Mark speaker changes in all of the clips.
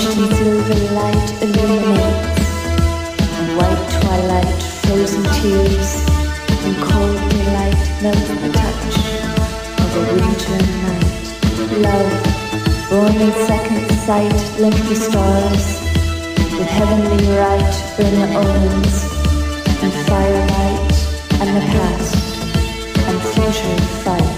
Speaker 1: tragedies moving light illuminates, and white twilight, frozen tears, and cold delight melt at the touch of a winter night. Love, born in second sight, linked the stars, with heavenly right, bring the omens, and firelight, and the past, and future fight.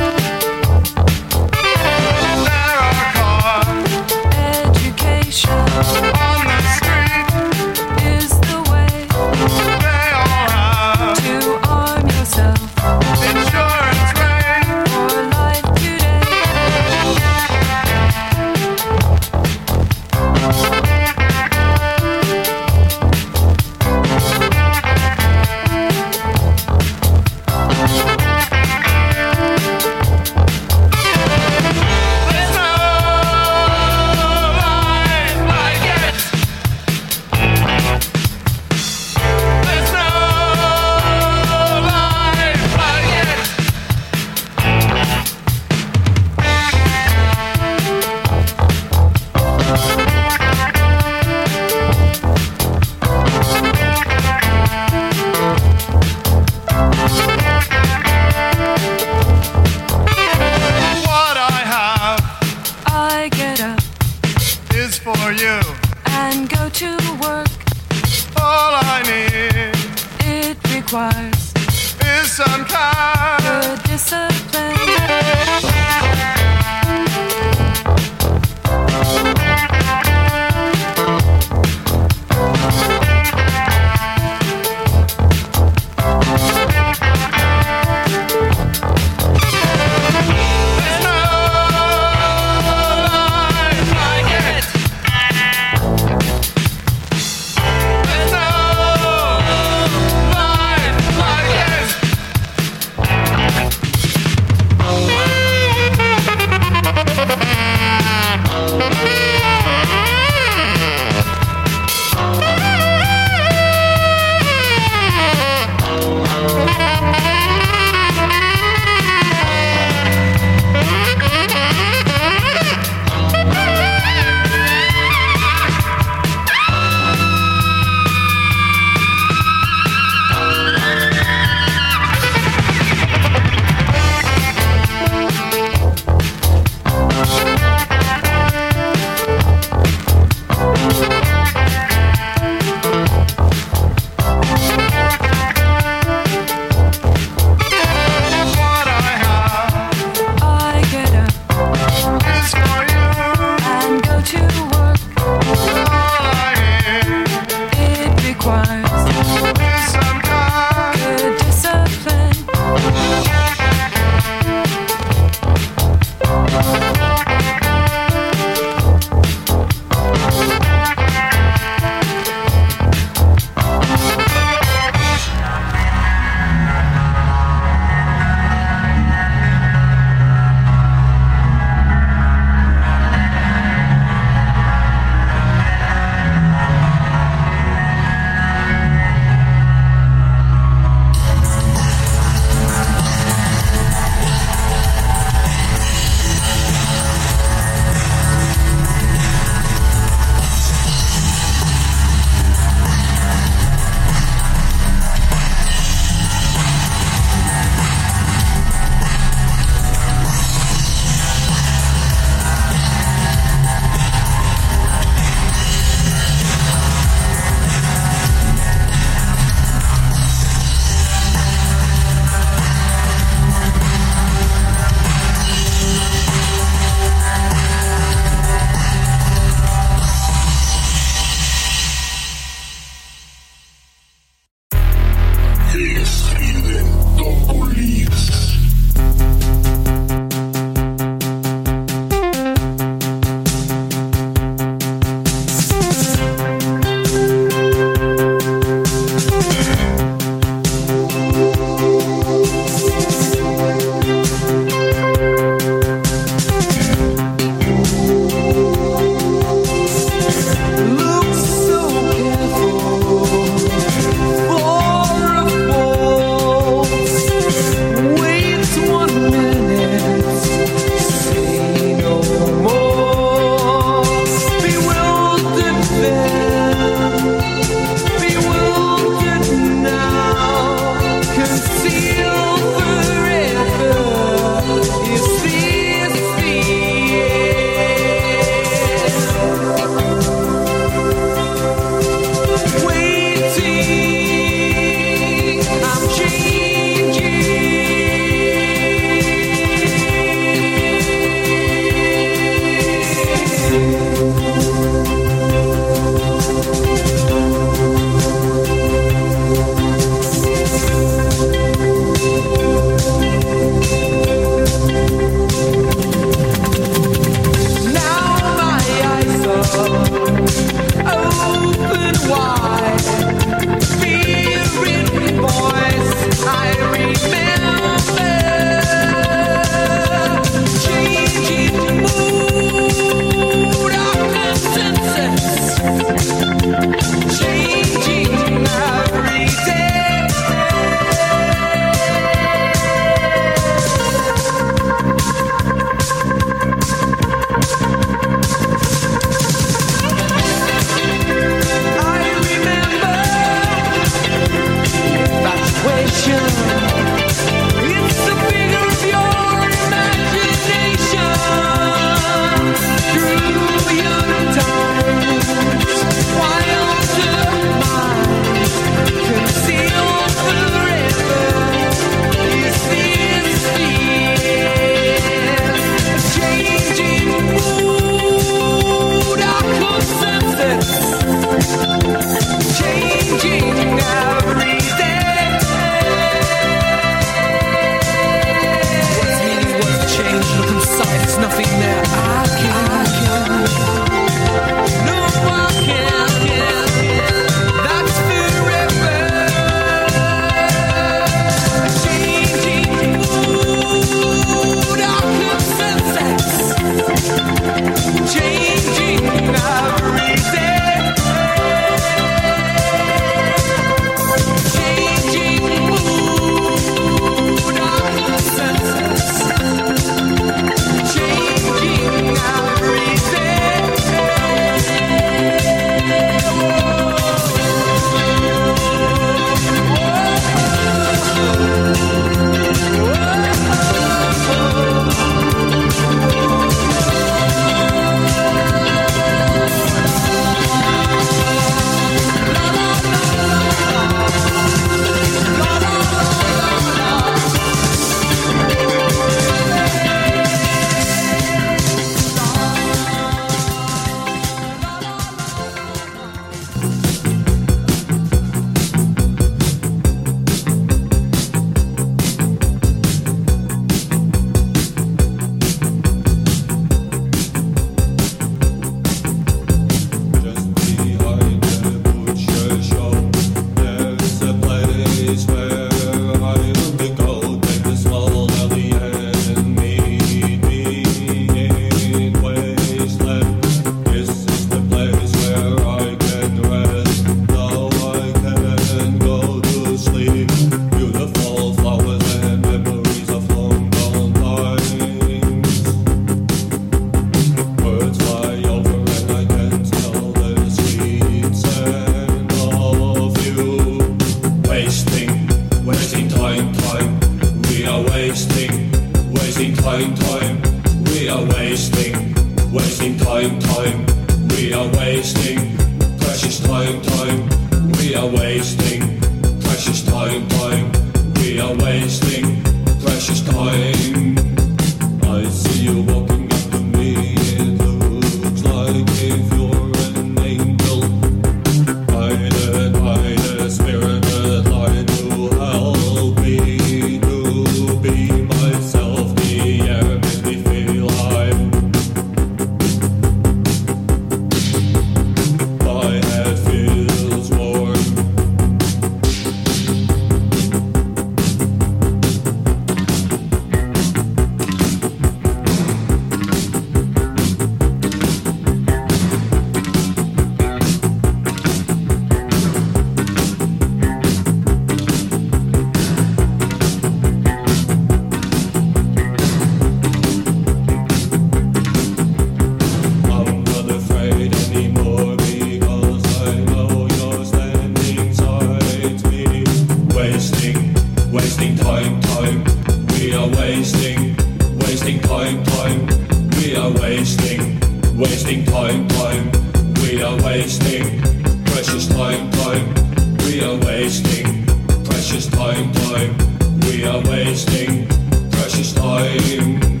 Speaker 2: wasting time, time. We are wasting precious time, time. We are wasting precious time, time. We are wasting precious time.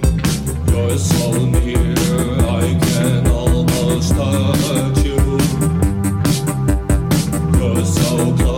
Speaker 2: You're so near, I can almost touch you. You're so close.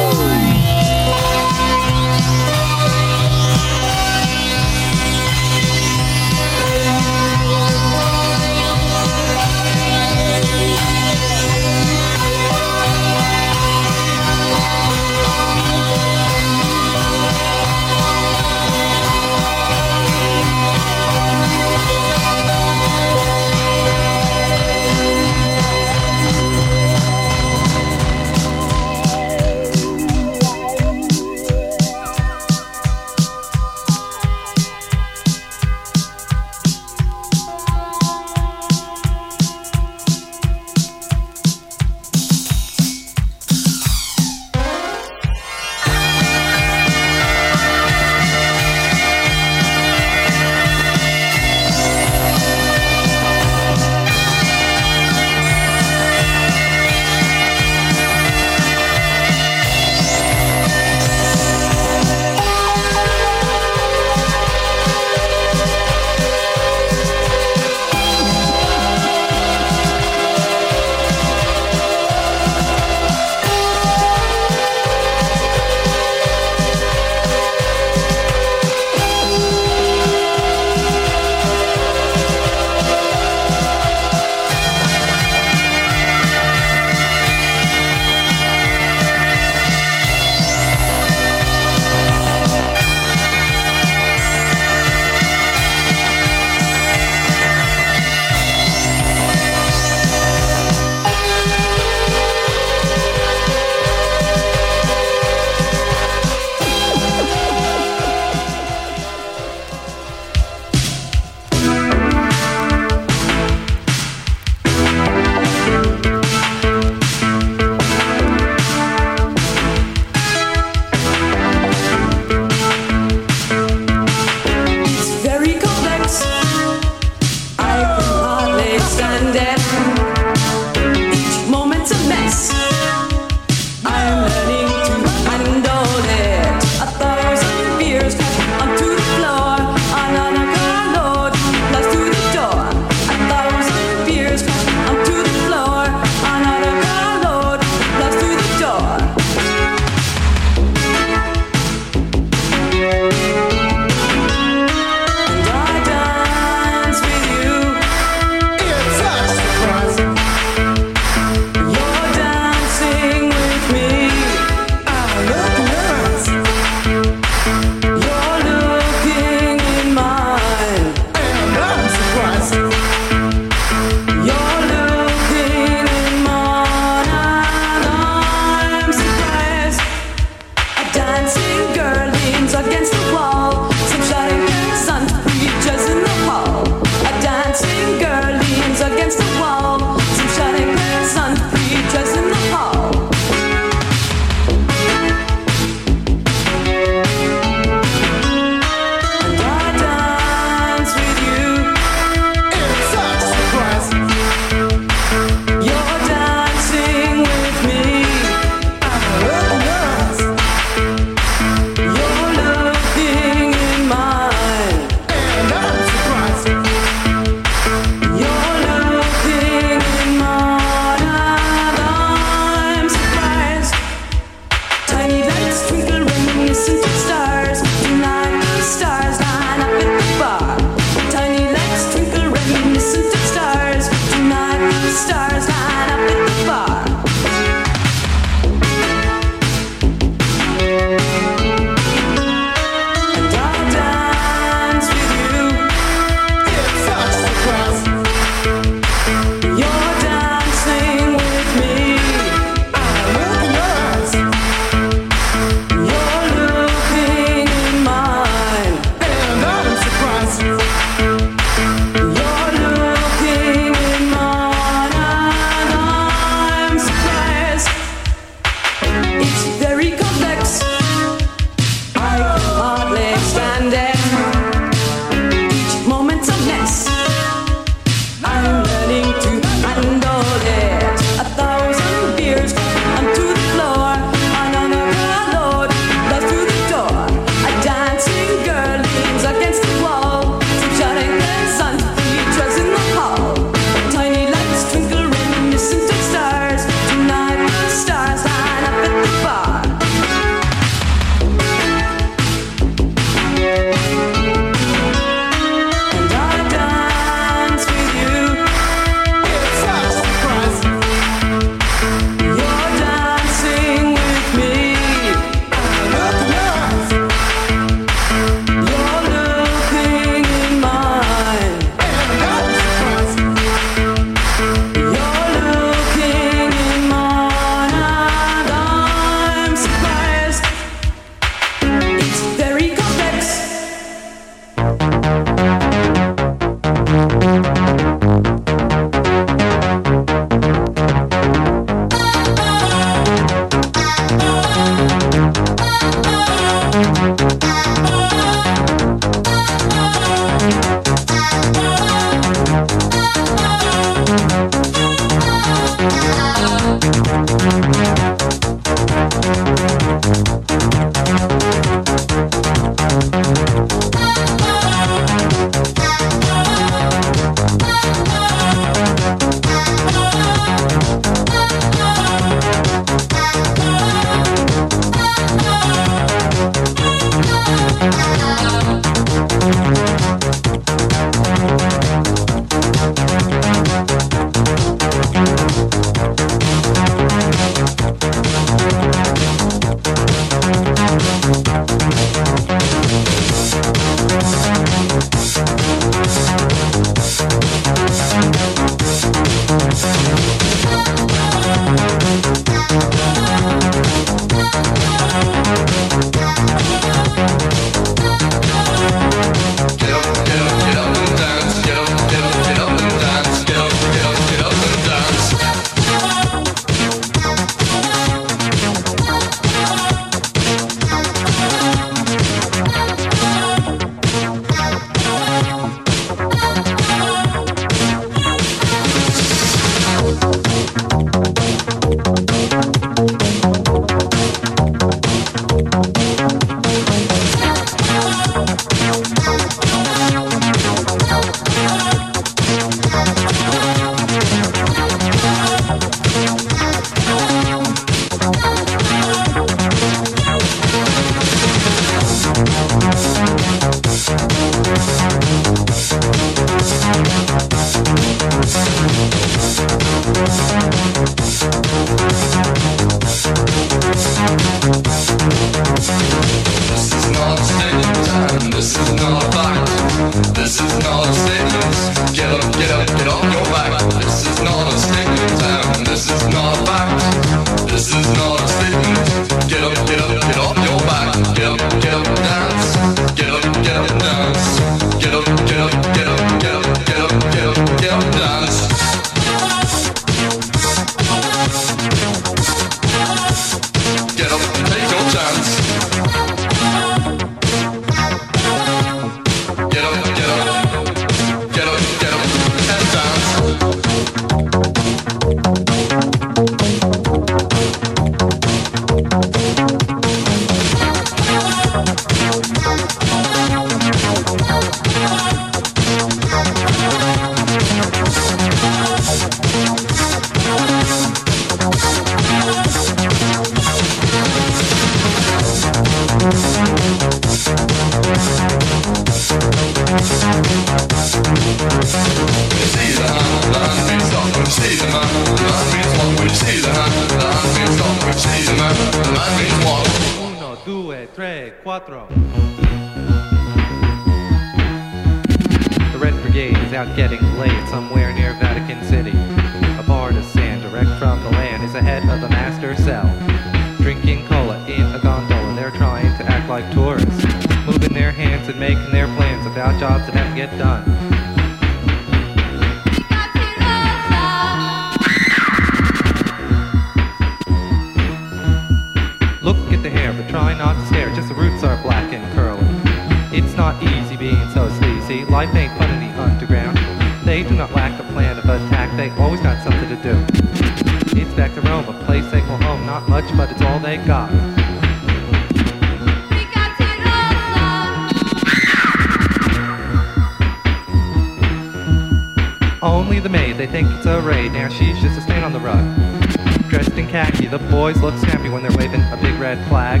Speaker 3: They're waving a big red flag.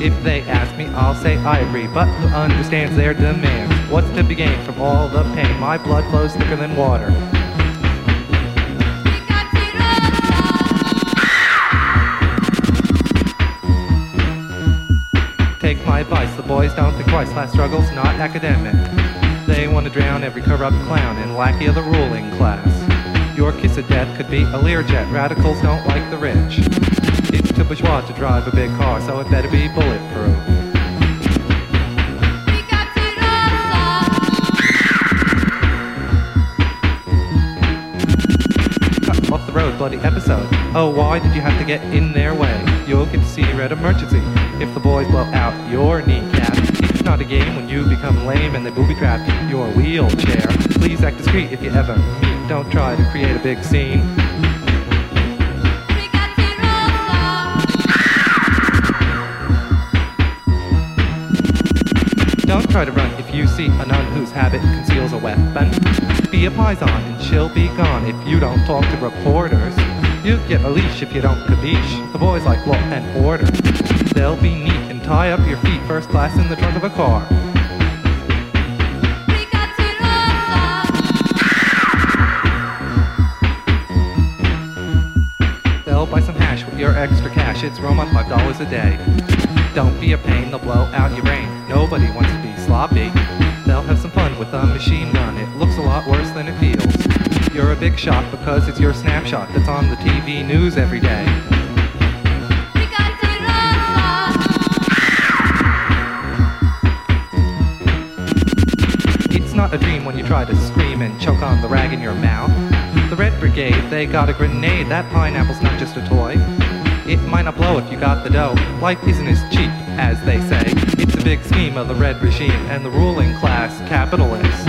Speaker 3: If they ask me, I'll say I agree, but who understands their demands? What's to be gained from all the pain? My blood flows thicker than water. Take my advice, the boys don't think twice, last struggle's not academic. They want to drown every corrupt clown and lackey of the ruling class. Your kiss of death could be a Learjet, radicals don't like the rich. It's too bourgeois to drive a big car, so it better be bulletproof. Off the road, bloody episode. Oh, why did you have to get in their way? You'll get to see red emergency. If the boys blow out your kneecap, it's not a game when you become lame and they booby trap your wheelchair. Please act discreet if you ever meet. Don't try to create a big scene. Try to run if you see a nun whose habit conceals a weapon. Be a paisan and she'll be gone if you don't talk to reporters. You get a leash if you don't capiche. The boys like law and order. They'll be neat and tie up your feet first class in the trunk of a car. They'll buy some hash with your extra cash. It's five dollars a day. Don't be a pain, they'll blow out your brain. Nobody wants to be sloppy. They'll have some fun with a machine gun. It looks a lot worse than it feels. You're a big shot because it's your snapshot that's on the TV news every day. It's not a dream when you try to scream and choke on the rag in your mouth. The Red Brigade, they got a grenade. That pineapple's not just a toy. It might not blow if you got the dough. Life isn't as cheap as they say. It's a big scheme of the red regime and the ruling class capitalists.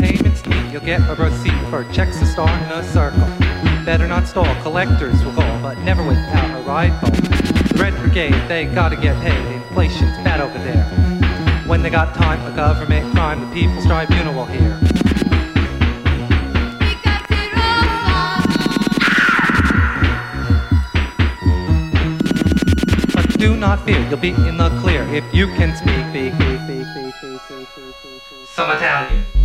Speaker 3: Payments neat, you'll get a receipt for checks to star in a circle. Better not stall, collectors will call, but never without a rifle. The Red Brigade, they gotta get paid. Inflation's bad over there. When they got time, a government crime, the People's Tribunal will hear. do not fear, you'll be in the clear if you can speak. Some Italian.